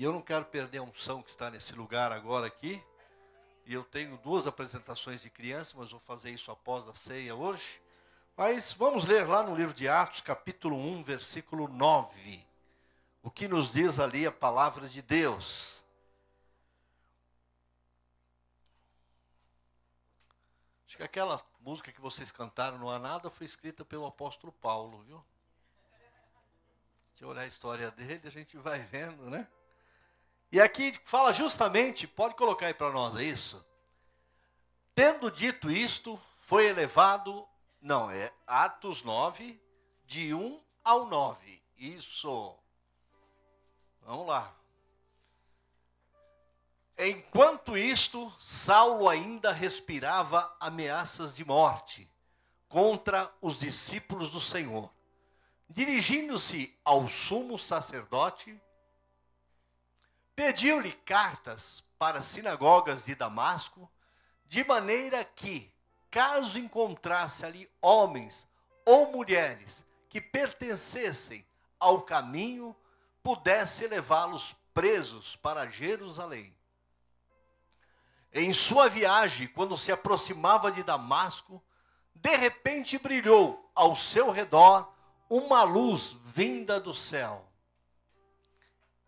E eu não quero perder a unção que está nesse lugar agora aqui. E eu tenho duas apresentações de criança, mas vou fazer isso após a ceia hoje. Mas vamos ler lá no livro de Atos, capítulo 1, versículo 9. O que nos diz ali a palavra de Deus. Acho que aquela música que vocês cantaram, Não Há Nada, foi escrita pelo apóstolo Paulo, viu? Se olhar a história dele, a gente vai vendo, né? E aqui fala justamente, pode colocar aí para nós, é isso? Tendo dito isto, foi elevado, não, é Atos 9, de 1 ao 9. Isso. Vamos lá. Enquanto isto, Saulo ainda respirava ameaças de morte contra os discípulos do Senhor. Dirigindo-se ao sumo sacerdote, pediu-lhe cartas para as sinagogas de Damasco, de maneira que, caso encontrasse ali homens ou mulheres que pertencessem ao caminho, pudesse levá-los presos para Jerusalém. Em sua viagem, quando se aproximava de Damasco, de repente brilhou ao seu redor uma luz vinda do céu.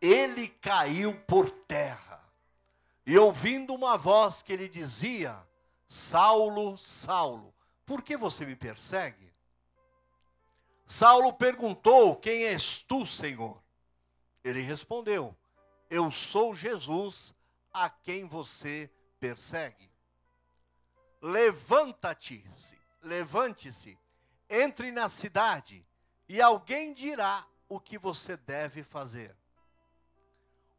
Ele caiu por terra, e ouvindo uma voz que lhe dizia: Saulo, Saulo, por que você me persegue? Saulo perguntou: Quem és tu, Senhor? Ele respondeu: Eu sou Jesus a quem você persegue. Levanta-te, levante-se, entre na cidade, e alguém dirá o que você deve fazer.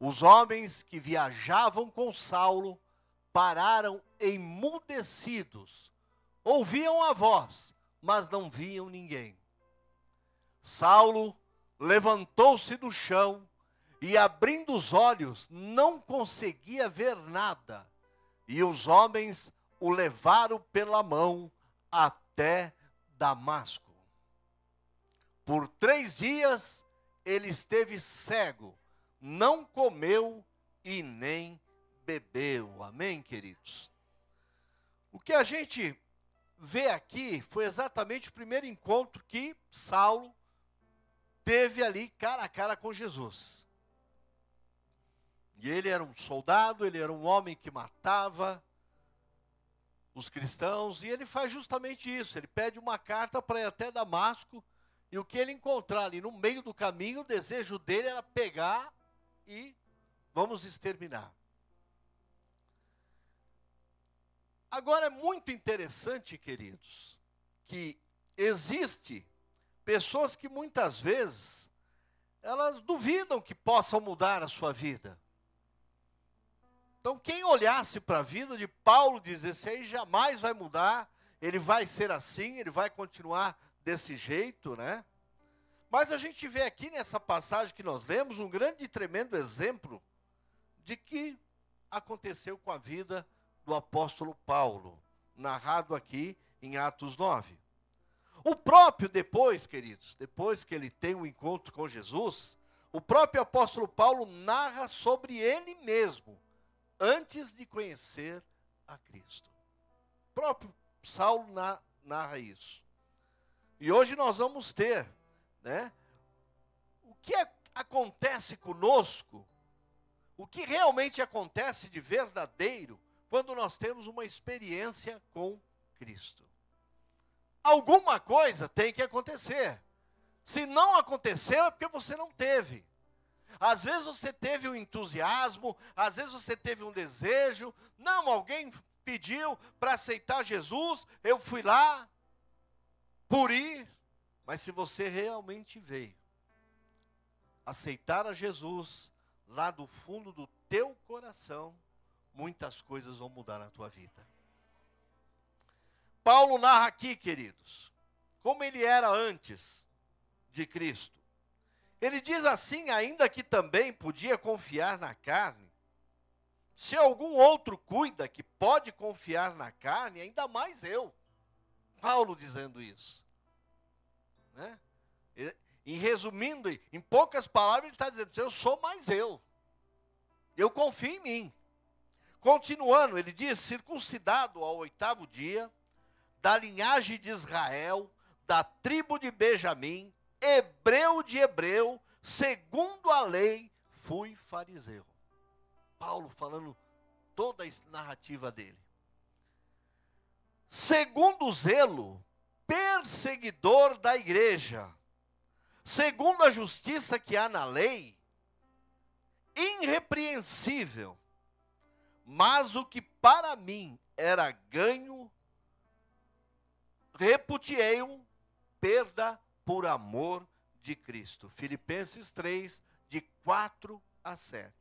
Os homens que viajavam com Saulo pararam emudecidos, ouviam a voz, mas não viam ninguém. Saulo levantou-se do chão e, abrindo os olhos, não conseguia ver nada. E os homens o levaram pela mão até Damasco. Por três dias ele esteve cego, não comeu e nem bebeu. Amém, queridos? O que a gente vê aqui foi exatamente o primeiro encontro que Saulo teve ali cara a cara com Jesus. E ele era um soldado, ele era um homem que matava os cristãos, e ele faz justamente isso. Ele pede uma carta para ir até Damasco, e o que ele encontrar ali no meio do caminho, o desejo dele era pegar e vamos exterminar. Agora é muito interessante, queridos, que existe pessoas que muitas vezes elas duvidam que possam mudar a sua vida. Então, quem olhasse para a vida de Paulo diz: esse aí jamais vai mudar, ele vai ser assim, ele vai continuar desse jeito, né? Mas a gente vê aqui nessa passagem que nós lemos um grande e tremendo exemplo de que aconteceu com a vida do apóstolo Paulo, narrado aqui em Atos 9. O próprio depois, queridos, depois que ele tem um encontro com Jesus, o próprio apóstolo Paulo narra sobre ele mesmo, antes de conhecer a Cristo. O próprio Saulo na, narra isso. E hoje nós vamos ter, né? O que é, acontece conosco, o que realmente acontece de verdadeiro quando nós temos uma experiência com Cristo. Alguma coisa tem que acontecer. Se não aconteceu, é porque você não teve. Às vezes você teve um entusiasmo, às vezes você teve um desejo. Não, alguém pediu para aceitar Jesus, eu fui lá por ir. Mas se você realmente veio aceitar a Jesus lá do fundo do teu coração, muitas coisas vão mudar na tua vida. Paulo narra aqui, queridos, como ele era antes de Cristo. Ele diz assim, ainda que também podia confiar na carne. Se algum outro cuida que pode confiar na carne, ainda mais eu. Paulo dizendo isso. Né? E resumindo, em poucas palavras, ele está dizendo: eu sou mais eu. Eu confio em mim. Continuando, ele diz: circuncidado ao oitavo dia, da linhagem de Israel, da tribo de Benjamim, hebreu de hebreu, segundo a lei, fui fariseu. Paulo falando toda a narrativa dele. Segundo zelo, perseguidor da igreja, segundo a justiça que há na lei, irrepreensível, mas o que para mim era ganho, reputiei-o perda por amor de Cristo. Filipenses 3, de 4 a 7.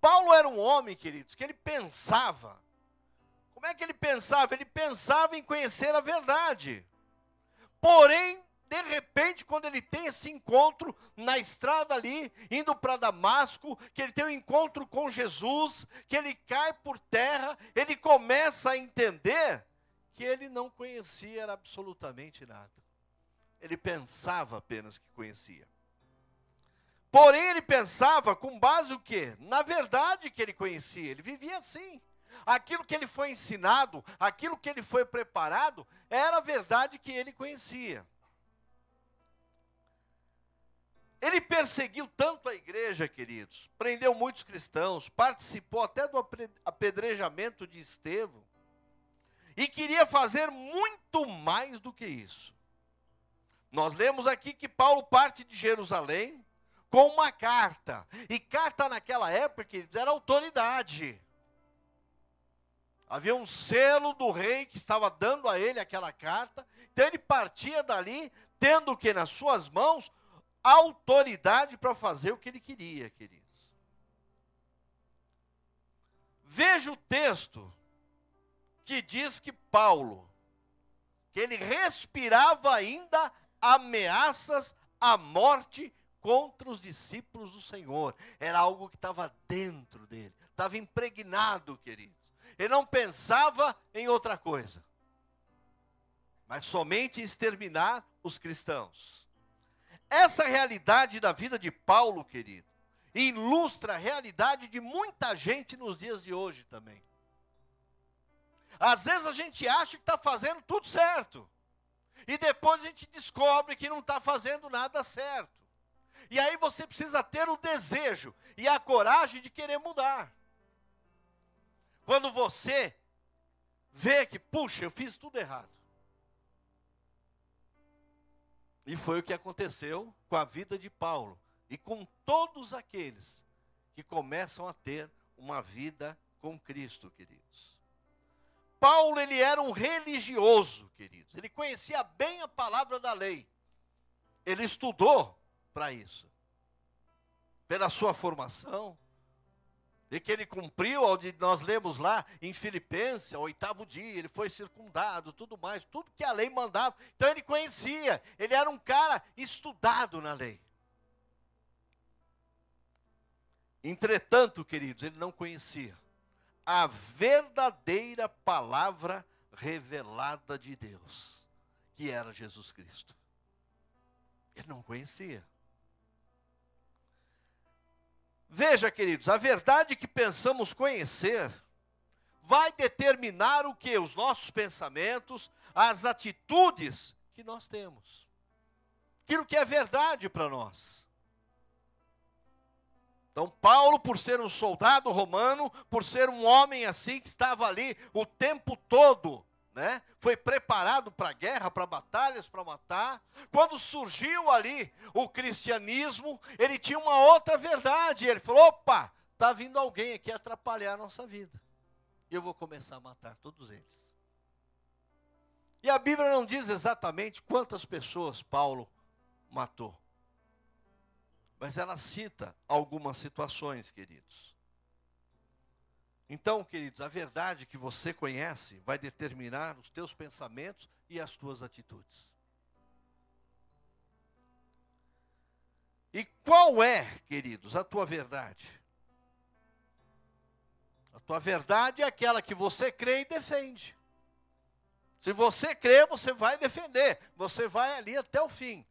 Paulo era um homem, queridos, que ele pensava. Como é que ele pensava? Ele pensava em conhecer a verdade. Porém, de repente, quando ele tem esse encontro na estrada ali, indo para Damasco, que ele tem um encontro com Jesus, que ele cai por terra, ele começa a entender que ele não conhecia absolutamente nada. Ele pensava apenas que conhecia. Porém, ele pensava com base o quê? Na verdade que ele conhecia, ele vivia assim. Aquilo que ele foi ensinado, aquilo que ele foi preparado, era a verdade que ele conhecia. Ele perseguiu tanto a igreja, queridos, prendeu muitos cristãos, participou até do apedrejamento de Estevão, e queria fazer muito mais do que isso. Nós lemos aqui que Paulo parte de Jerusalém com uma carta, e carta naquela época, queridos, era autoridade. Havia um selo do rei que estava dando a ele aquela carta, então ele partia dali, tendo que nas suas mãos autoridade para fazer o que ele queria, queridos. Veja o texto que diz que Paulo, que ele respirava ainda ameaças à morte contra os discípulos do Senhor. Era algo que estava dentro dele, estava impregnado, queridos. Ele não pensava em outra coisa, mas somente exterminar os cristãos. Essa realidade da vida de Paulo, querido, ilustra a realidade de muita gente nos dias de hoje também. Às vezes a gente acha que está fazendo tudo certo, e depois a gente descobre que não está fazendo nada certo. E aí você precisa ter o desejo e a coragem de querer mudar. Quando você vê que, puxa, eu fiz tudo errado. E foi o que aconteceu com a vida de Paulo e com todos aqueles que começam a ter uma vida com Cristo, queridos. Paulo, ele era um religioso, queridos. Ele conhecia bem a palavra da lei. Ele estudou para isso. Pela sua formação, e que ele cumpriu, onde nós lemos lá em Filipenses, oitavo dia, ele foi circundado, tudo mais, tudo que a lei mandava. Então ele conhecia, ele era um cara estudado na lei. Entretanto, queridos, ele não conhecia a verdadeira palavra revelada de Deus, que era Jesus Cristo. Ele não conhecia. Veja, queridos, a verdade que pensamos conhecer vai determinar o que? Os nossos pensamentos, as atitudes que nós temos. Aquilo que é verdade para nós. Então, Paulo, por ser um soldado romano, por ser um homem assim que estava ali o tempo todo né? Foi preparado para guerra, para batalhas, para matar. Quando surgiu ali o cristianismo, ele tinha uma outra verdade. Ele falou: opa, está vindo alguém aqui atrapalhar a nossa vida. Eu vou começar a matar todos eles. E a Bíblia não diz exatamente quantas pessoas Paulo matou. Mas ela cita algumas situações, queridos. Então, queridos, a verdade que você conhece vai determinar os teus pensamentos e as tuas atitudes. E qual é, queridos, a tua verdade? A tua verdade é aquela que você crê e defende. Se você crê, você vai defender, você vai ali até o fim.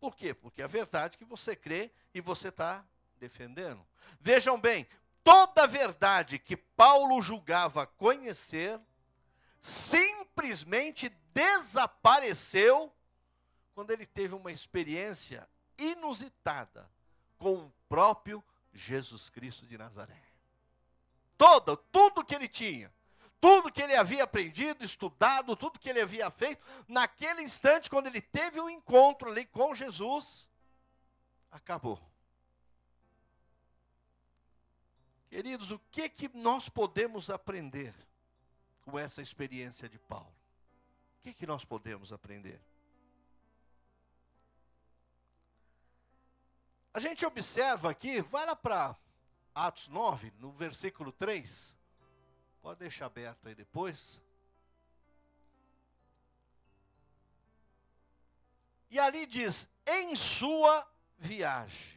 Por quê? Porque é a verdade que você crê e você está defendendo. Vejam bem, toda a verdade que Paulo julgava conhecer simplesmente desapareceu quando ele teve uma experiência inusitada com o próprio Jesus Cristo de Nazaré. Toda, tudo que ele tinha, tudo que ele havia aprendido, estudado, tudo que ele havia feito, naquele instante, quando ele teve o um encontro ali com Jesus, acabou. Queridos, o que que nós podemos aprender com essa experiência de Paulo? O que que nós podemos aprender? A gente observa aqui, vai lá para Atos 9, no versículo 3. Pode deixar aberto aí depois. E ali diz: em sua viagem.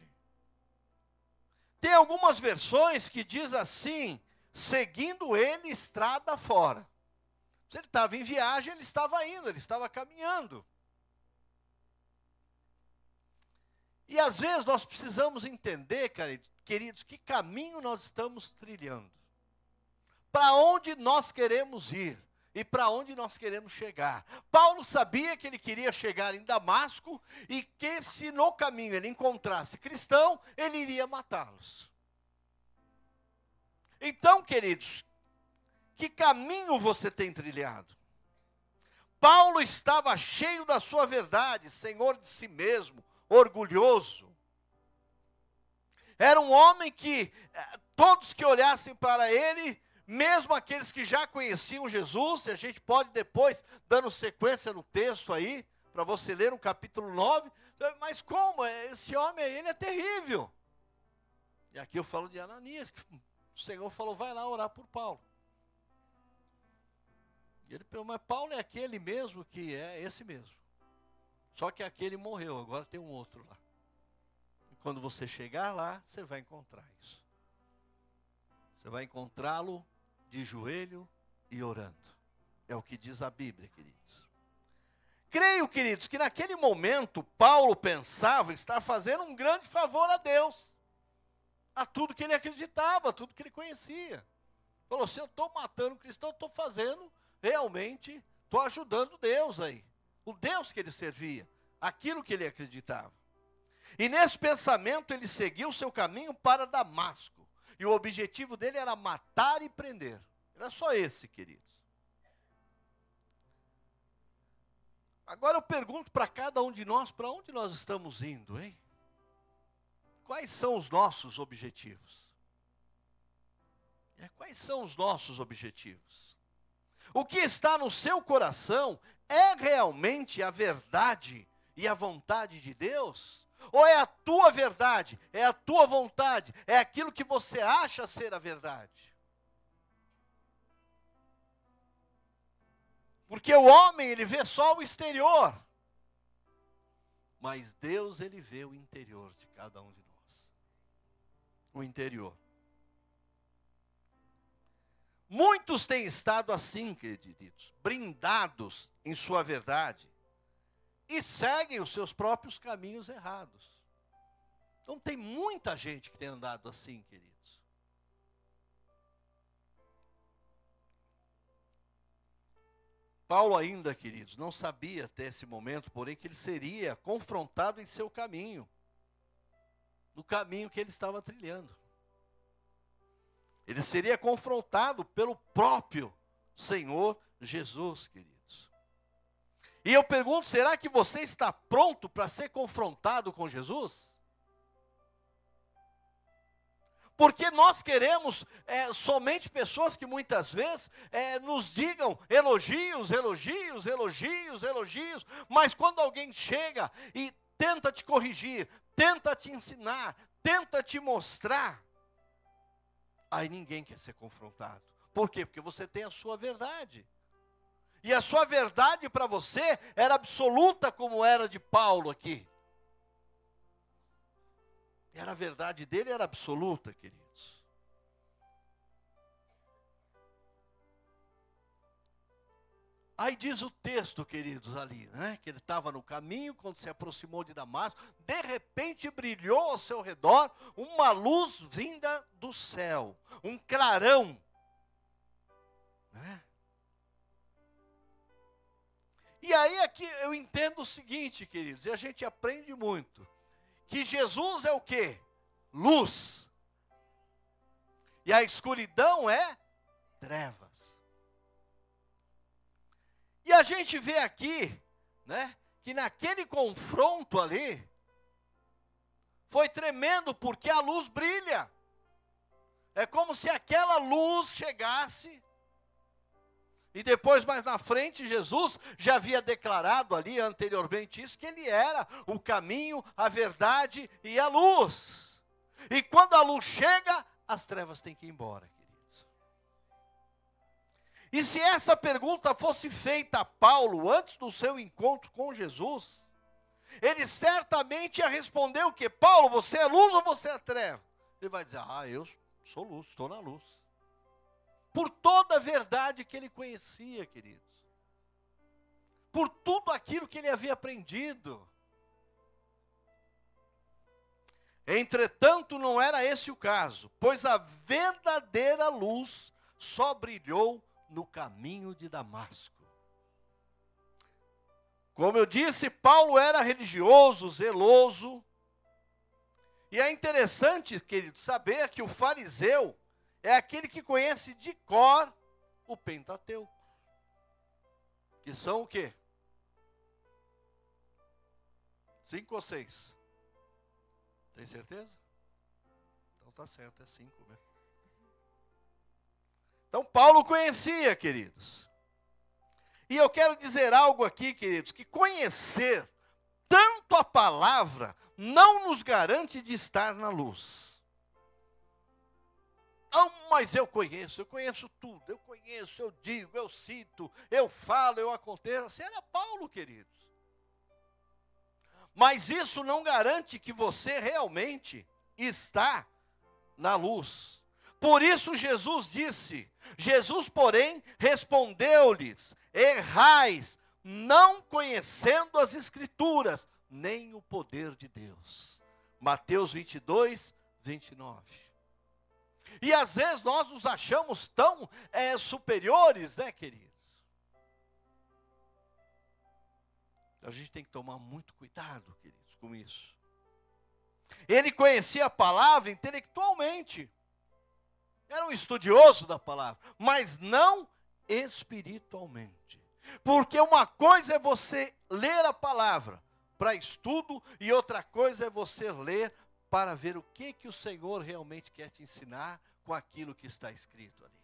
Tem algumas versões que diz assim, seguindo ele estrada fora. Se ele estava em viagem, ele estava indo, ele estava caminhando. E às vezes nós precisamos entender, queridos, que caminho nós estamos trilhando. Para onde nós queremos ir e para onde nós queremos chegar. Paulo sabia que ele queria chegar em Damasco e que se no caminho ele encontrasse cristão, ele iria matá-los. Então, queridos, que caminho você tem trilhado? Paulo estava cheio da sua verdade, senhor de si mesmo, orgulhoso. Era um homem que eh, todos que olhassem para ele, mesmo aqueles que já conheciam Jesus, e a gente pode depois, dando sequência no texto aí, para você ler no capítulo 9, mas como? Esse homem aí, ele é terrível. E aqui eu falo de Ananias, que o Senhor falou, vai lá orar por Paulo. E ele perguntou, mas Paulo é aquele mesmo que é esse mesmo. Só que aquele morreu, agora tem um outro lá. E quando você chegar lá, você vai encontrar isso. Você vai encontrá-lo de joelho e orando. É o que diz a Bíblia, queridos. Creio, queridos, que naquele momento Paulo pensava estar fazendo um grande favor a Deus, a tudo que ele acreditava, a tudo que ele conhecia. Falou: se eu estou matando cristão, estou fazendo realmente, estou ajudando Deus aí o Deus que ele servia, aquilo que ele acreditava. E nesse pensamento ele seguiu seu caminho para Damasco. E o objetivo dele era matar e prender. Era só esse, queridos. Agora eu pergunto para cada um de nós, para onde nós estamos indo, hein? Quais são os nossos objetivos? É, quais são os nossos objetivos? O que está no seu coração é realmente a verdade e a vontade de Deus? Ou é a tua verdade, é a tua vontade, é aquilo que você acha ser a verdade? Porque o homem, ele vê só o exterior, mas Deus, ele vê o interior de cada um de nós. O interior. Muitos têm estado assim, queridos, brindados em sua verdade e seguem os seus próprios caminhos errados. Então tem muita gente que tem andado assim, queridos. Paulo ainda, queridos, não sabia até esse momento, porém, que ele seria confrontado em seu caminho, no caminho que ele estava trilhando. Ele seria confrontado pelo próprio Senhor Jesus, queridos. E eu pergunto: será que você está pronto para ser confrontado com Jesus? Porque nós queremos é, somente pessoas que muitas vezes é, nos digam elogios, elogios, elogios, elogios, mas quando alguém chega e tenta te corrigir, tenta te ensinar, tenta te mostrar, aí ninguém quer ser confrontado. Por quê? Porque você tem a sua verdade. E a sua verdade para você era absoluta, como era de Paulo aqui. Era a verdade dele, era absoluta, queridos. Aí diz o texto, queridos, ali, né? Que ele estava no caminho, quando se aproximou de Damasco, de repente brilhou ao seu redor uma luz vinda do céu, um clarão. Né? E aí aqui eu entendo o seguinte, queridos, e a gente aprende muito, que Jesus é o quê? Luz. E a escuridão é trevas. E a gente vê aqui, né, que naquele confronto ali, foi tremendo, porque a luz brilha. É como se aquela luz chegasse. E depois, mais na frente, Jesus já havia declarado ali anteriormente isso, que ele era o caminho, a verdade e a luz. E quando a luz chega, as trevas têm que ir embora. E se essa pergunta fosse feita a Paulo antes do seu encontro com Jesus, ele certamente ia responder o que? Paulo, você é luz ou você é treva? Ele vai dizer, ah, eu sou luz, estou na luz. Por toda a verdade que ele conhecia, queridos. Por tudo aquilo que ele havia aprendido. Entretanto, não era esse o caso, pois a verdadeira luz só brilhou no caminho de Damasco. Como eu disse, Paulo era religioso, zeloso. E é interessante, querido, saber que o fariseu é aquele que conhece de cor o Pentateuco. Que são o quê? Cinco ou seis? Tem certeza? Então tá certo, é cinco mesmo. Então, Paulo conhecia, queridos. E eu quero dizer algo aqui, queridos, que conhecer tanto a palavra não nos garante de estar na luz. Ah, mas eu conheço, eu conheço tudo, eu conheço, eu digo, eu cito, eu falo, eu aconteço. Assim era Paulo, queridos. Mas isso não garante que você realmente está na luz. Por isso Jesus disse: Jesus, porém, respondeu-lhes: Errais, não conhecendo as Escrituras, nem o poder de Deus. Mateus 22, 29. E às vezes nós nos achamos tão é, superiores, né, queridos? A gente tem que tomar muito cuidado, queridos, com isso. Ele conhecia a palavra intelectualmente era um estudioso da palavra, mas não espiritualmente. Porque uma coisa é você ler a palavra para estudo e outra coisa é você ler para ver o que que o Senhor realmente quer te ensinar com aquilo que está escrito ali.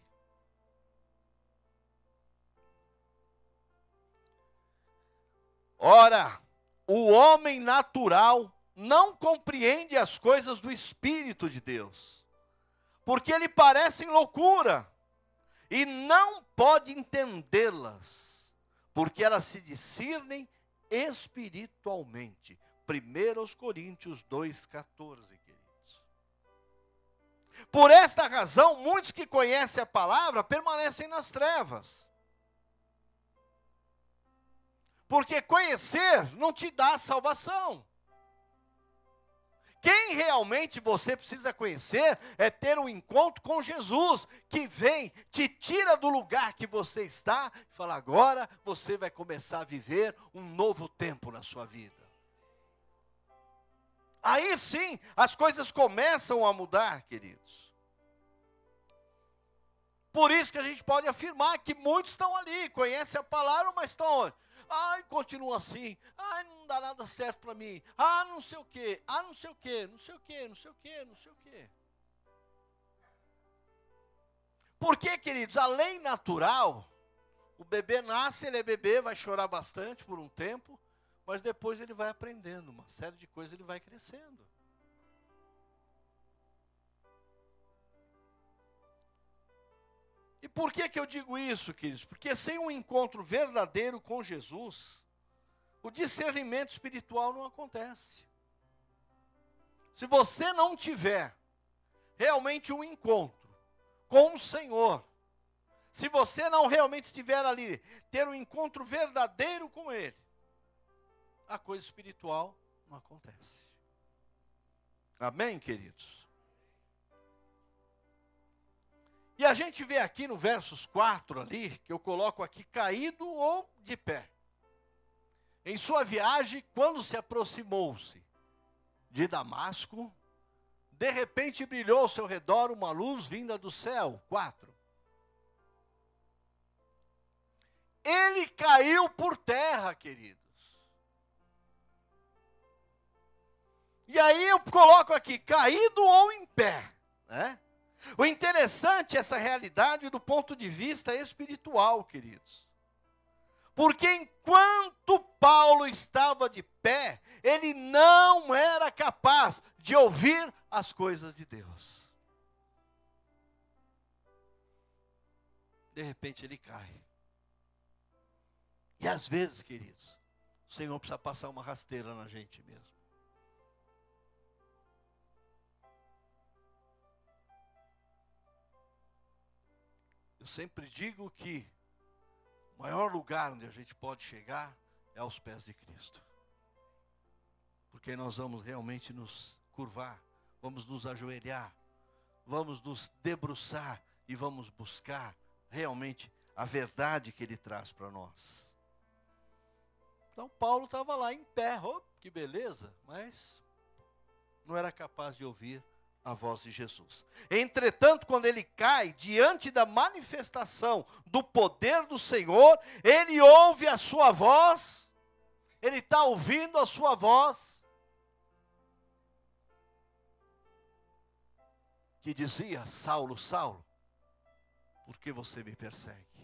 Ora, o homem natural não compreende as coisas do Espírito de Deus porque lhe parecem loucura, e não pode entendê-las, porque elas se discernem espiritualmente. 1 Coríntios 2,14, queridos. Por esta razão, muitos que conhecem a palavra permanecem nas trevas. Porque conhecer não te dá salvação. Quem realmente você precisa conhecer é ter um encontro com Jesus, que vem, te tira do lugar que você está e fala: agora você vai começar a viver um novo tempo na sua vida. Aí sim, as coisas começam a mudar, queridos. Por isso que a gente pode afirmar que muitos estão ali, conhecem a palavra, mas estão? Ai, continua assim. Ai, não dá nada certo para mim. Ah, não sei o quê. Ah, não sei o quê. Não sei o quê, não sei o quê, não sei o quê. Porque, queridos, a lei natural, o bebê nasce, ele é bebê, vai chorar bastante por um tempo, mas depois ele vai aprendendo, uma série de coisas ele vai crescendo. E por que, que eu digo isso, queridos? Porque sem um encontro verdadeiro com Jesus, o discernimento espiritual não acontece. Se você não tiver realmente um encontro com o Senhor, se você não realmente estiver ali, ter um encontro verdadeiro com Ele, a coisa espiritual não acontece. Amém, queridos? E a gente vê aqui no versos 4 ali, que eu coloco aqui, caído ou de pé. Em sua viagem, quando se aproximou-se de Damasco, de repente brilhou ao seu redor uma luz vinda do céu. 4. Ele caiu por terra, queridos. E aí eu coloco aqui, caído ou em pé. Né? O interessante é essa realidade do ponto de vista espiritual, queridos. Porque enquanto Paulo estava de pé, ele não era capaz de ouvir as coisas de Deus. De repente ele cai. E às vezes, queridos, o Senhor precisa passar uma rasteira na gente mesmo. Eu sempre digo que o maior lugar onde a gente pode chegar é aos pés de Cristo. Porque nós vamos realmente nos curvar, vamos nos ajoelhar, vamos nos debruçar e vamos buscar realmente a verdade que ele traz para nós. Então Paulo estava lá em pé, oh, que beleza, mas não era capaz de ouvir a voz de Jesus. Entretanto, quando ele cai diante da manifestação do poder do Senhor, ele ouve a sua voz, ele está ouvindo a sua voz, que dizia: Saulo, Saulo, por que você me persegue?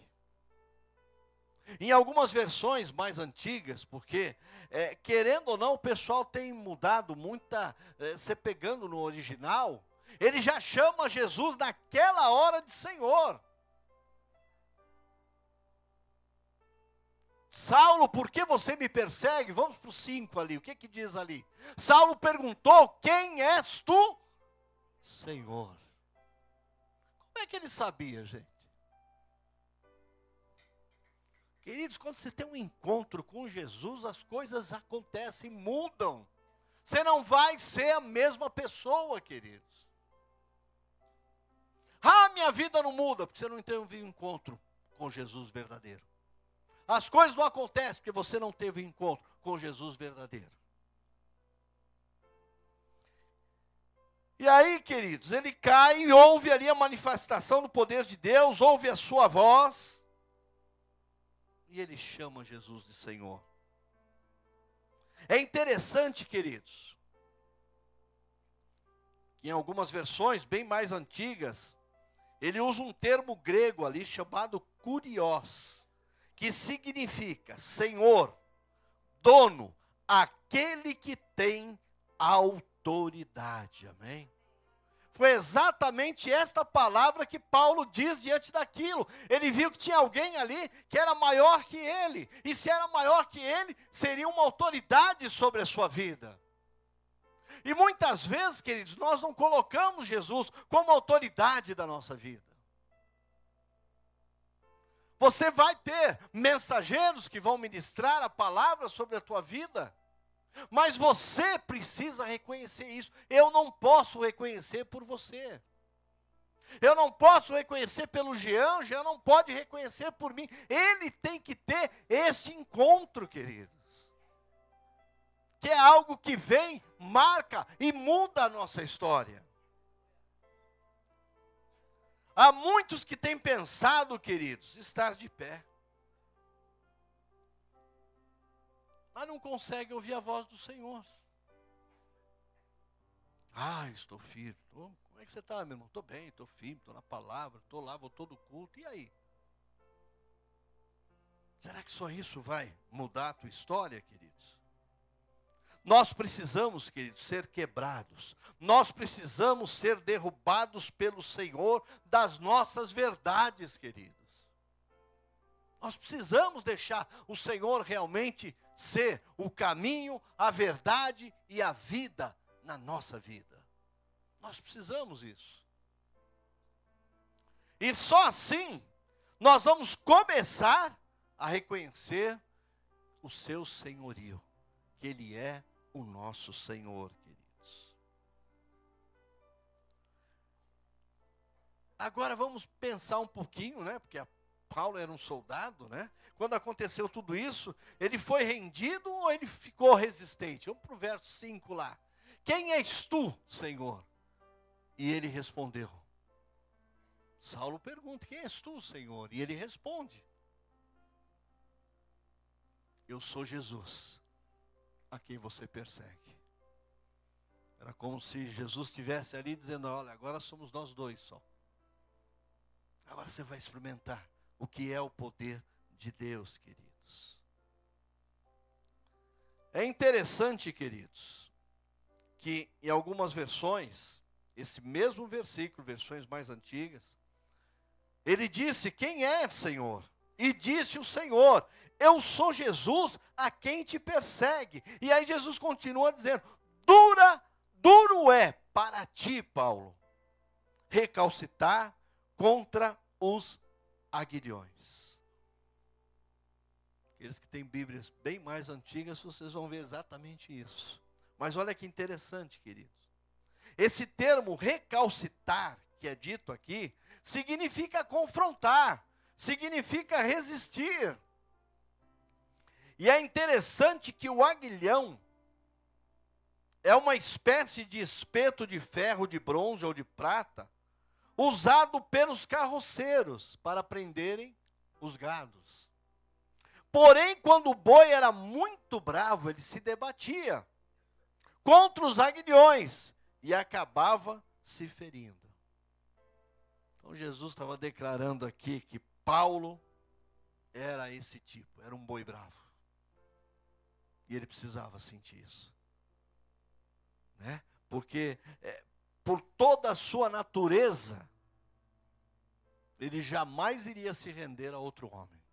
Em algumas versões mais antigas, porque, é, querendo ou não, o pessoal tem mudado muita. É, você pegando no original, ele já chama Jesus naquela hora de Senhor. Saulo, por que você me persegue? Vamos para o 5 ali, o que que diz ali? Saulo perguntou: Quem és tu? Senhor. Como é que ele sabia, gente? Queridos, quando você tem um encontro com Jesus, as coisas acontecem, mudam. Você não vai ser a mesma pessoa, queridos. Ah, minha vida não muda, porque você não teve um encontro com Jesus verdadeiro. As coisas não acontecem porque você não teve um encontro com Jesus verdadeiro. E aí, queridos, ele cai e ouve ali a manifestação do poder de Deus, ouve a sua voz e ele chama Jesus de Senhor. É interessante, queridos, que em algumas versões bem mais antigas, ele usa um termo grego ali chamado kurios, que significa Senhor, dono, aquele que tem autoridade. Amém? Foi exatamente esta palavra que Paulo diz diante daquilo. Ele viu que tinha alguém ali que era maior que ele. E se era maior que ele, seria uma autoridade sobre a sua vida. E muitas vezes, queridos, nós não colocamos Jesus como autoridade da nossa vida. Você vai ter mensageiros que vão ministrar a palavra sobre a tua vida. Mas você precisa reconhecer isso. Eu não posso reconhecer por você. Eu não posso reconhecer pelo Jean, Jean não pode reconhecer por mim. Ele tem que ter esse encontro, queridos. Que é algo que vem, marca e muda a nossa história. Há muitos que têm pensado, queridos, estar de pé. Mas não consegue ouvir a voz do Senhor. Ah, estou firme. Tô, como é que você está, meu irmão? Estou bem, estou firme, estou na palavra, estou lá, vou todo culto. E aí? Será que só isso vai mudar a tua história, queridos? Nós precisamos, queridos, ser quebrados. Nós precisamos ser derrubados pelo Senhor das nossas verdades, queridos. Nós precisamos deixar o Senhor realmente ser o caminho, a verdade e a vida na nossa vida. Nós precisamos isso. E só assim nós vamos começar a reconhecer o seu senhorio, que ele é o nosso Senhor, queridos. Agora vamos pensar um pouquinho, né? Porque Paulo era um soldado, né? Quando aconteceu tudo isso, ele foi rendido ou ele ficou resistente? Vamos para o verso 5 lá. Quem és tu, Senhor? E ele respondeu. Saulo pergunta: Quem és tu, Senhor? E ele responde: Eu sou Jesus, a quem você persegue. Era como se Jesus estivesse ali dizendo: Olha, agora somos nós dois só. Agora você vai experimentar o que é o poder de Deus, queridos. É interessante, queridos, que em algumas versões, esse mesmo versículo, versões mais antigas, ele disse: Quem é, Senhor? E disse o Senhor: Eu sou Jesus a quem te persegue. E aí Jesus continua dizendo: Dura, duro é para ti, Paulo, recalcitar contra os aguilhões. Aqueles que têm Bíblias bem mais antigas, vocês vão ver exatamente isso. Mas olha que interessante, queridos. Esse termo recalcitar, que é dito aqui, significa confrontar, significa resistir. E é interessante que o aguilhão é uma espécie de espeto de ferro, de bronze ou de prata, usado pelos carroceiros para prenderem os gados. Porém, quando o boi era muito bravo, ele se debatia contra os aguilhões e acabava se ferindo. Então Jesus estava declarando aqui que Paulo era esse tipo, era um boi bravo. E ele precisava sentir isso. Né? Porque é, toda a sua natureza, ele jamais iria se render a outro homem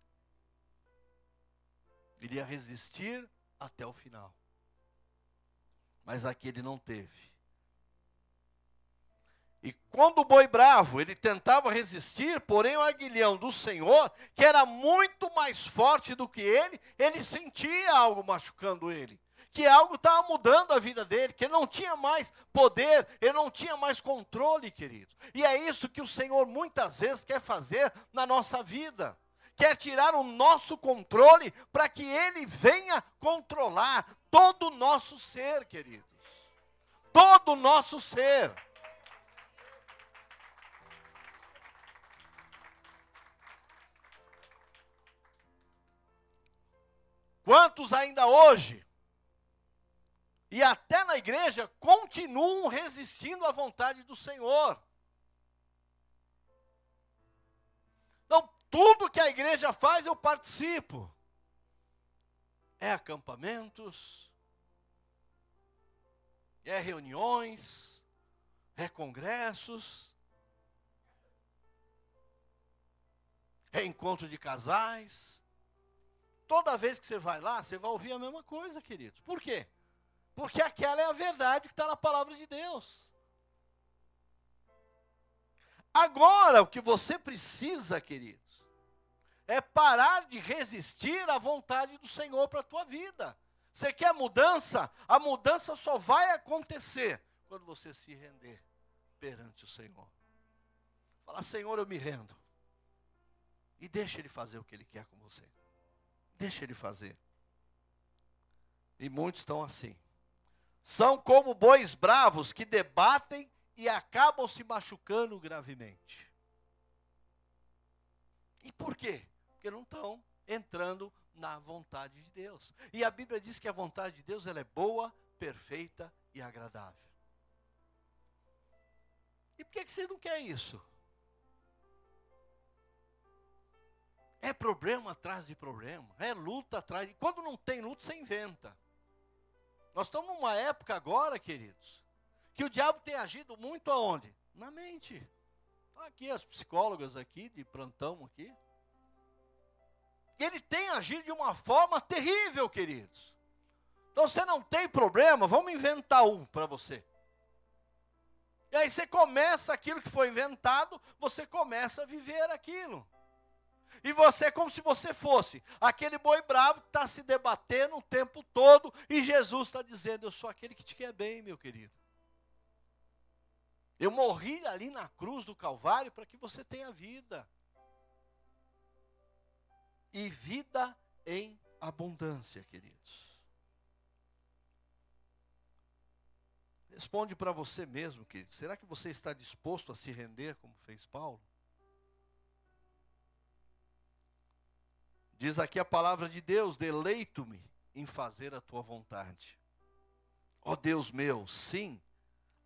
iria resistir até o final. Mas aqui ele não teve. E quando o boi bravo, ele tentava resistir, porém o aguilhão do Senhor, que era muito mais forte do que ele, ele sentia algo machucando ele. Que algo estava mudando a vida dele, que ele não tinha mais poder, ele não tinha mais controle, querido. E é isso que o Senhor muitas vezes quer fazer na nossa vida quer tirar o nosso controle para que Ele venha controlar todo o nosso ser, queridos. Todo o nosso ser. Quantos ainda hoje, e até na igreja, continuam resistindo à vontade do Senhor? Tudo que a igreja faz, eu participo. É acampamentos, é reuniões, é congressos, é encontro de casais. Toda vez que você vai lá, você vai ouvir a mesma coisa, queridos. Por quê? Porque aquela é a verdade que está na palavra de Deus. Agora, o que você precisa, querido, é parar de resistir à vontade do Senhor para a tua vida. Você quer mudança? A mudança só vai acontecer quando você se render perante o Senhor. Fala, Senhor, eu me rendo. E deixa Ele fazer o que Ele quer com você. Deixa Ele fazer. E muitos estão assim. São como bois bravos que debatem e acabam se machucando gravemente. E por quê? porque não estão entrando na vontade de Deus. E a Bíblia diz que a vontade de Deus ela é boa, perfeita e agradável. E por que, que você não quer isso? É problema atrás de problema, é luta atrás de. Quando não tem luta, você inventa. Nós estamos numa época agora, queridos, que o diabo tem agido muito aonde? Na mente. Aqui as psicólogas aqui de plantão aqui ele tem agido de uma forma terrível, queridos. Então você não tem problema, vamos inventar um para você. E aí você começa aquilo que foi inventado, você começa a viver aquilo. E você é como se você fosse aquele boi bravo que está se debatendo o tempo todo, e Jesus está dizendo: Eu sou aquele que te quer bem, meu querido. Eu morri ali na cruz do Calvário para que você tenha vida. E vida em abundância, queridos. Responde para você mesmo, querido. Será que você está disposto a se render como fez Paulo? Diz aqui a palavra de Deus: deleito-me em fazer a tua vontade. Ó oh Deus meu, sim,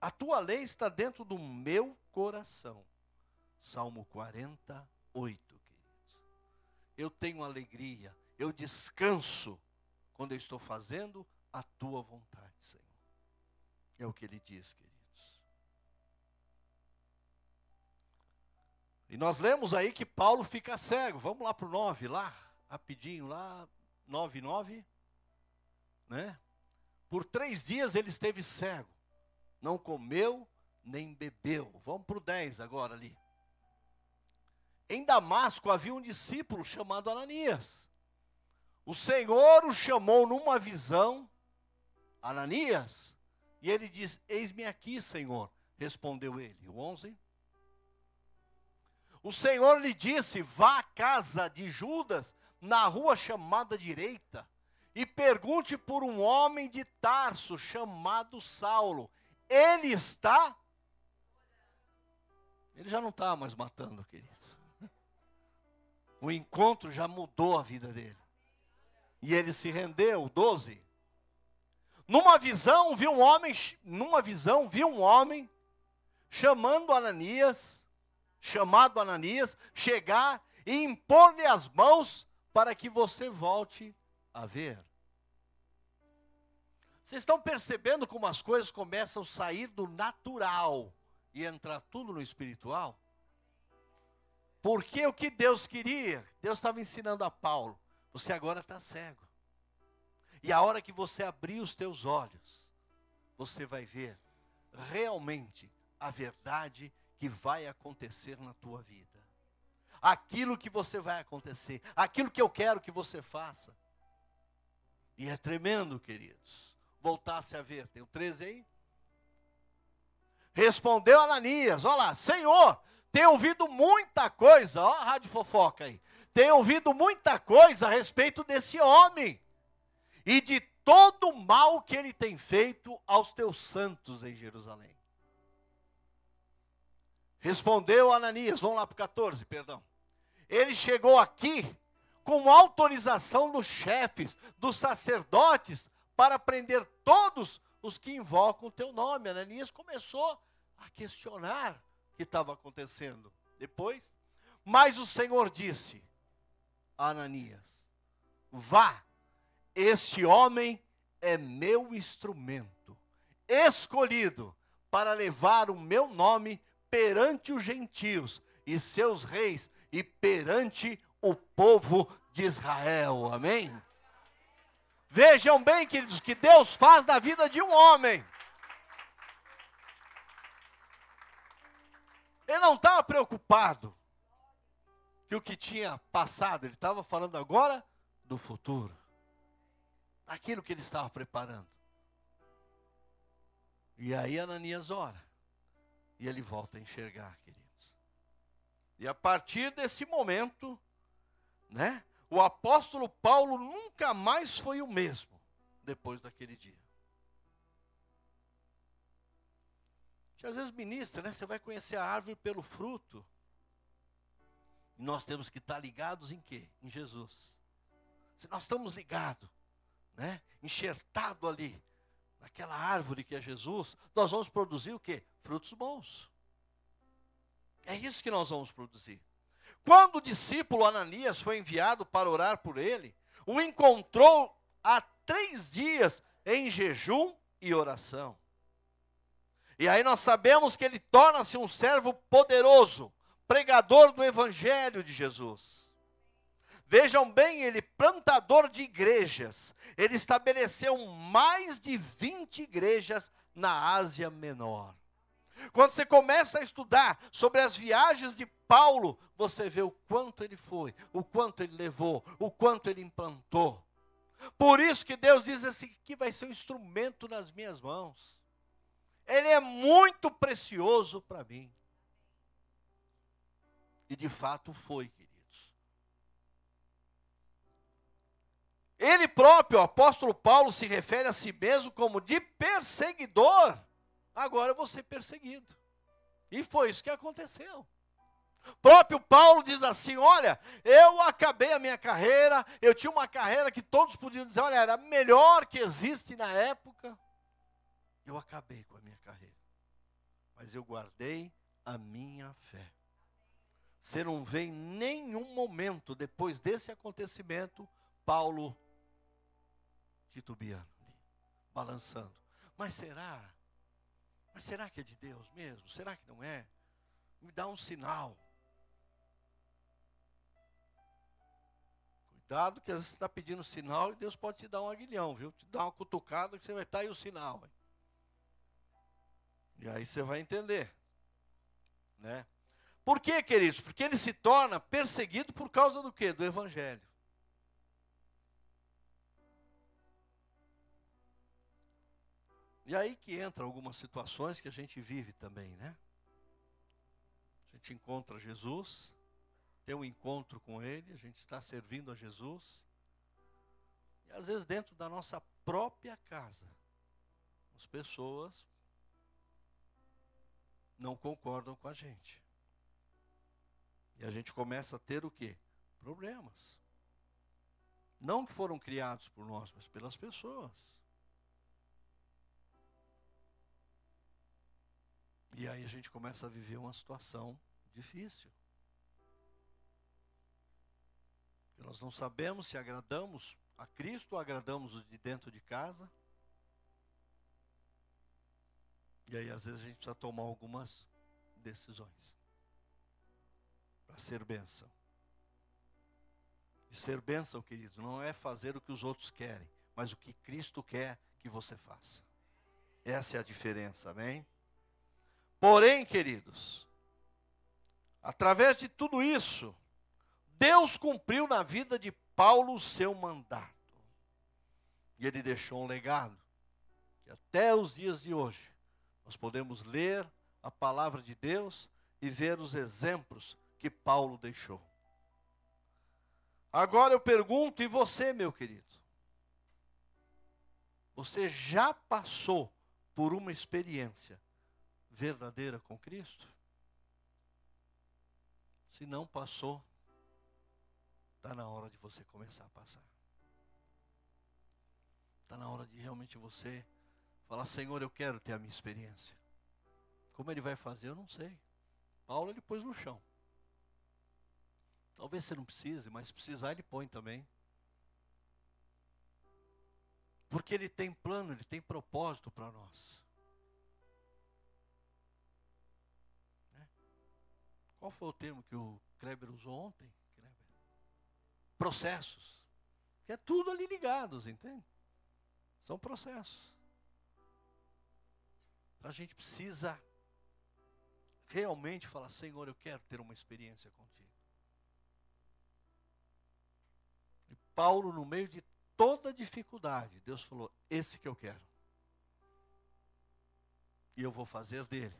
a tua lei está dentro do meu coração. Salmo 48, queridos. Eu tenho alegria, eu descanso quando eu estou fazendo a tua vontade, Senhor. É o que ele diz, queridos. E nós lemos aí que Paulo fica cego. Vamos lá para o 9, lá rapidinho lá, 9, 9, né? Por três dias ele esteve cego, não comeu nem bebeu. Vamos para o 10 agora ali. Em Damasco havia um discípulo chamado Ananias. O Senhor o chamou numa visão, Ananias, e ele diz: Eis-me aqui, Senhor. Respondeu ele. O 11. O Senhor lhe disse: Vá à casa de Judas na rua chamada direita, e pergunte por um homem de Tarso chamado Saulo. Ele está. Ele já não está mais matando, queridos. O encontro já mudou a vida dele. E ele se rendeu, 12. Numa visão, viu um homem, numa visão, viu um homem chamando Ananias, chamado Ananias, chegar e impor-lhe as mãos para que você volte a ver. Vocês estão percebendo como as coisas começam a sair do natural e entrar tudo no espiritual? Porque o que Deus queria, Deus estava ensinando a Paulo, você agora está cego. E a hora que você abrir os teus olhos, você vai ver realmente a verdade que vai acontecer na tua vida aquilo que você vai acontecer, aquilo que eu quero que você faça. E é tremendo, queridos. Voltasse a ver, tem o 13 aí? Respondeu Ananias, olha lá, Senhor, tenho ouvido muita coisa, ó a rádio fofoca aí. Tenho ouvido muita coisa a respeito desse homem e de todo o mal que ele tem feito aos teus santos em Jerusalém. Respondeu Ananias, vamos lá para o 14, perdão ele chegou aqui com autorização dos chefes, dos sacerdotes, para prender todos os que invocam o teu nome. Ananias começou a questionar o que estava acontecendo. Depois, mas o Senhor disse a Ananias: Vá, este homem é meu instrumento, escolhido para levar o meu nome perante os gentios e seus reis e perante o povo de Israel. Amém? Vejam bem, queridos, que Deus faz da vida de um homem. Ele não estava preocupado que o que tinha passado, ele estava falando agora do futuro. Aquilo que ele estava preparando. E aí Ananias ora. E ele volta a enxergar, querido. E a partir desse momento, né, o apóstolo Paulo nunca mais foi o mesmo depois daquele dia. Que às vezes ministra, né? Você vai conhecer a árvore pelo fruto. E nós temos que estar ligados em quê? Em Jesus. Se nós estamos ligados, né? Enxertado ali naquela árvore que é Jesus, nós vamos produzir o quê? Frutos bons. É isso que nós vamos produzir. Quando o discípulo Ananias foi enviado para orar por ele, o encontrou há três dias em jejum e oração. E aí nós sabemos que ele torna-se um servo poderoso, pregador do evangelho de Jesus. Vejam bem, ele plantador de igrejas. Ele estabeleceu mais de 20 igrejas na Ásia Menor. Quando você começa a estudar sobre as viagens de Paulo, você vê o quanto ele foi, o quanto ele levou, o quanto ele implantou. Por isso que Deus diz assim: que vai ser um instrumento nas minhas mãos. Ele é muito precioso para mim. E de fato foi, Ele próprio, o apóstolo Paulo, se refere a si mesmo como de perseguidor. Agora eu vou ser perseguido. E foi isso que aconteceu. Próprio Paulo diz assim: Olha, eu acabei a minha carreira, eu tinha uma carreira que todos podiam dizer, olha, era a melhor que existe na época. Eu acabei com a minha carreira, mas eu guardei a minha fé. Você não vê em nenhum momento depois desse acontecimento Paulo titubeando, balançando. Mas será? Mas será que é de Deus mesmo? Será que não é? Me dá um sinal. Cuidado que às vezes você está pedindo sinal e Deus pode te dar um aguilhão, viu? Te dar uma cutucada que você vai estar aí o sinal. E aí você vai entender. Né? Por quê, queridos? Porque ele se torna perseguido por causa do quê? Do Evangelho. E aí que entra algumas situações que a gente vive também, né? A gente encontra Jesus, tem um encontro com Ele, a gente está servindo a Jesus. E às vezes dentro da nossa própria casa, as pessoas não concordam com a gente. E a gente começa a ter o quê? Problemas. Não que foram criados por nós, mas pelas pessoas. E aí a gente começa a viver uma situação difícil. Nós não sabemos se agradamos a Cristo ou agradamos os de dentro de casa. E aí, às vezes, a gente precisa tomar algumas decisões para ser bênção. E ser bênção, queridos, não é fazer o que os outros querem, mas o que Cristo quer que você faça. Essa é a diferença, amém? Porém, queridos, através de tudo isso, Deus cumpriu na vida de Paulo o seu mandato. E ele deixou um legado que até os dias de hoje nós podemos ler a palavra de Deus e ver os exemplos que Paulo deixou. Agora eu pergunto, e você, meu querido? Você já passou por uma experiência verdadeira com Cristo? Se não passou, está na hora de você começar a passar. Está na hora de realmente você falar: Senhor, eu quero ter a minha experiência. Como ele vai fazer, eu não sei. Paulo ele pôs no chão. Talvez você não precise, mas se precisar, ele põe também. Porque ele tem plano, ele tem propósito para nós. Qual foi o termo que o Kleber usou ontem? Kleber? Processos. Que é tudo ali ligados, entende? São processos. A gente precisa realmente falar: Senhor, eu quero ter uma experiência contigo. E Paulo, no meio de toda dificuldade, Deus falou: Esse que eu quero. E eu vou fazer dele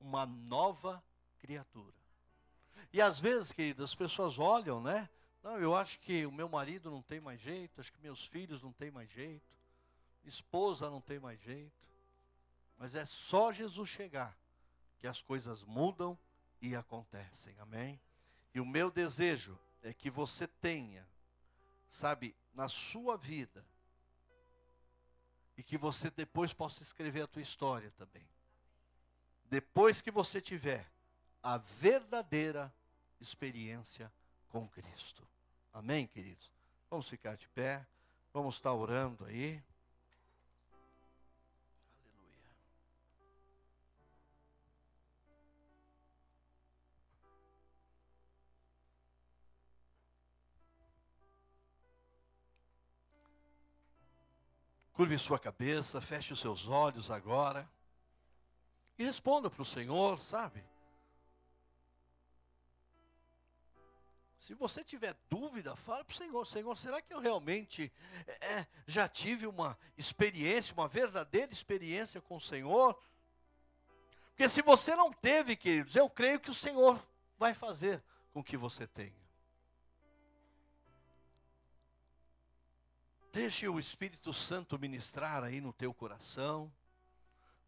uma nova criatura. E às vezes, queridos, as pessoas olham, né? Não, eu acho que o meu marido não tem mais jeito, acho que meus filhos não têm mais jeito, esposa não tem mais jeito. Mas é só Jesus chegar que as coisas mudam e acontecem. Amém? E o meu desejo é que você tenha, sabe, na sua vida, e que você depois possa escrever a tua história também. Depois que você tiver a verdadeira experiência com Cristo. Amém, queridos? Vamos ficar de pé, vamos estar orando aí. Curve sua cabeça, feche os seus olhos agora. E responda para o Senhor, sabe? Se você tiver dúvida, fale para o Senhor: Senhor, será que eu realmente é, já tive uma experiência, uma verdadeira experiência com o Senhor? Porque se você não teve, queridos, eu creio que o Senhor vai fazer com que você tenha. Deixe o Espírito Santo ministrar aí no teu coração,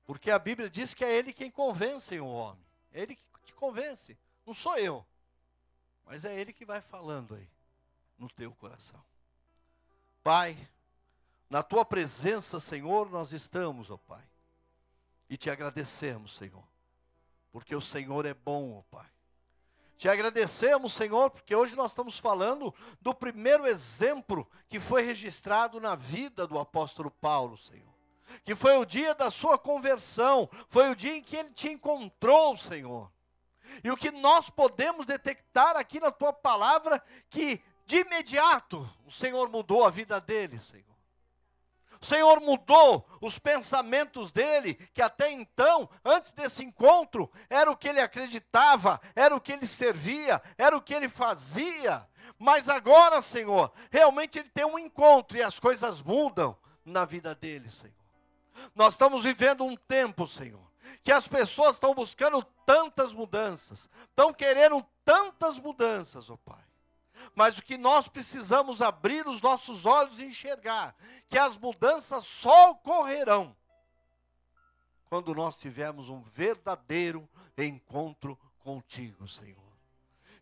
porque a Bíblia diz que é Ele quem convence o homem, é Ele que te convence, não sou eu. Mas é Ele que vai falando aí no teu coração. Pai, na tua presença, Senhor, nós estamos, ó Pai. E te agradecemos, Senhor, porque o Senhor é bom, ó Pai. Te agradecemos, Senhor, porque hoje nós estamos falando do primeiro exemplo que foi registrado na vida do apóstolo Paulo, Senhor. Que foi o dia da sua conversão, foi o dia em que ele te encontrou, Senhor. E o que nós podemos detectar aqui na tua palavra, que de imediato o Senhor mudou a vida dele, Senhor. O Senhor mudou os pensamentos dele, que até então, antes desse encontro, era o que ele acreditava, era o que ele servia, era o que ele fazia. Mas agora, Senhor, realmente ele tem um encontro e as coisas mudam na vida dele, Senhor. Nós estamos vivendo um tempo, Senhor, que as pessoas estão buscando tantas mudanças, estão querendo tantas mudanças, ó oh Pai. Mas o que nós precisamos abrir os nossos olhos e enxergar, que as mudanças só ocorrerão quando nós tivermos um verdadeiro encontro contigo, Senhor.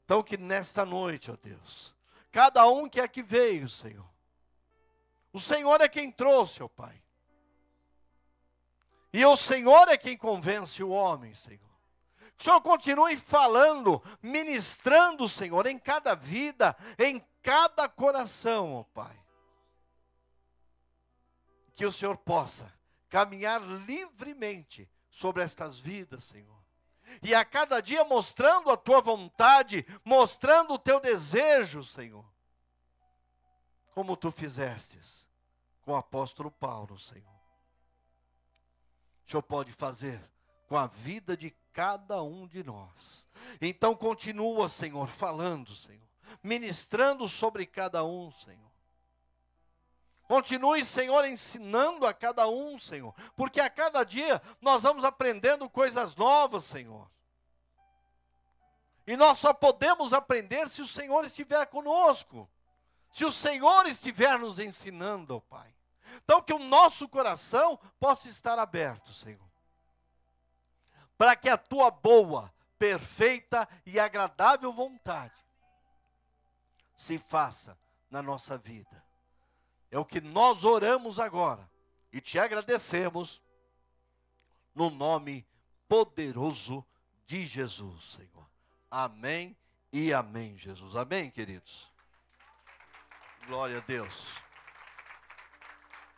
Então que nesta noite, ó Deus, cada um que aqui veio, Senhor, o Senhor é quem trouxe, ó Pai. E o Senhor é quem convence o homem, Senhor. Que o Senhor continue falando, ministrando, Senhor, em cada vida, em cada coração, ó Pai. Que o Senhor possa caminhar livremente sobre estas vidas, Senhor. E a cada dia mostrando a tua vontade, mostrando o teu desejo, Senhor. Como tu fizestes com o apóstolo Paulo, Senhor o Senhor pode fazer com a vida de cada um de nós. Então continua, Senhor, falando, Senhor, ministrando sobre cada um, Senhor. Continue, Senhor, ensinando a cada um, Senhor, porque a cada dia nós vamos aprendendo coisas novas, Senhor. E nós só podemos aprender se o Senhor estiver conosco, se o Senhor estiver nos ensinando, ó Pai. Então, que o nosso coração possa estar aberto, Senhor, para que a tua boa, perfeita e agradável vontade se faça na nossa vida. É o que nós oramos agora e te agradecemos no nome poderoso de Jesus, Senhor. Amém e amém, Jesus. Amém, queridos. Glória a Deus.